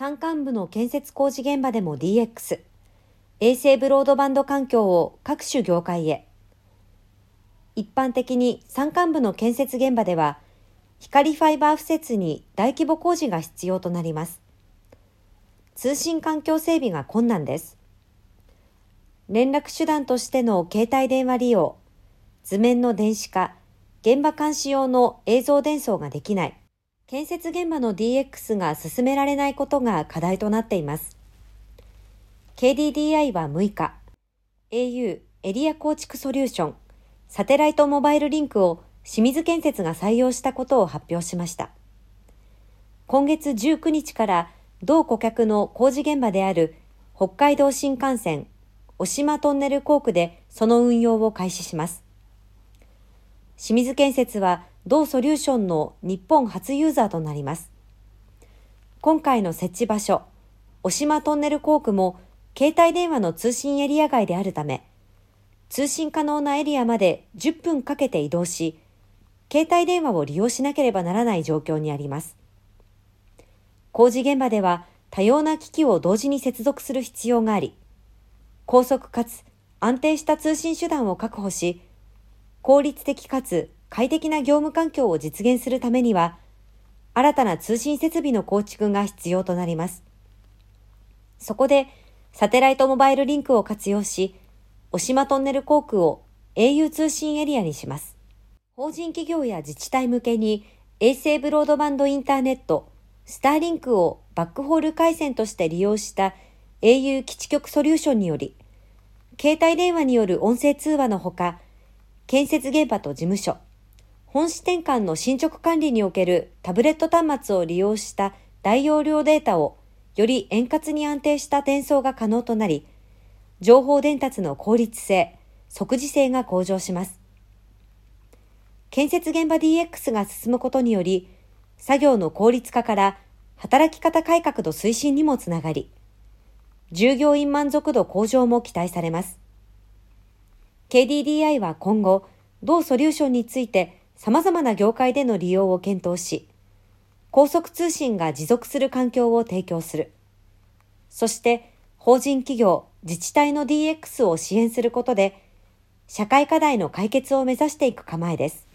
山間部の建設工事現場でも DX、衛星ブロードバンド環境を各種業界へ。一般的に山間部の建設現場では、光ファイバー敷設に大規模工事が必要となります。通信環境整備が困難です。連絡手段としての携帯電話利用、図面の電子化、現場監視用の映像伝送ができない、建設現場の DX が進められないことが課題となっています。KDDI は6日、au エリア構築ソリューション、サテライトモバイルリンクを清水建設が採用したことを発表しました。今月19日から同顧客の工事現場である北海道新幹線渡島トンネル工区でその運用を開始します。清水建設は同ソリューションの日本初ユーザーとなります。今回の設置場所、渡島トンネル工区も携帯電話の通信エリア外であるため、通信可能なエリアまで10分かけて移動し、携帯電話を利用しなければならない状況にあります。工事現場では多様な機器を同時に接続する必要があり、高速かつ安定した通信手段を確保し、効率的かつ快適な業務環境を実現するためには、新たな通信設備の構築が必要となります。そこで、サテライトモバイルリンクを活用し、渡島トンネル航空を au 通信エリアにします。法人企業や自治体向けに衛星ブロードバンドインターネット、スターリンクをバックホール回線として利用した au 基地局ソリューションにより、携帯電話による音声通話のほか、建設現場と事務所、本支店間の進捗管理におけるタブレット端末を利用した大容量データをより円滑に安定した転送が可能となり、情報伝達の効率性、即時性が向上します。建設現場 DX が進むことにより、作業の効率化から働き方改革の推進にもつながり、従業員満足度向上も期待されます。KDDI は今後、同ソリューションについて様々な業界での利用を検討し、高速通信が持続する環境を提供する。そして、法人企業、自治体の DX を支援することで、社会課題の解決を目指していく構えです。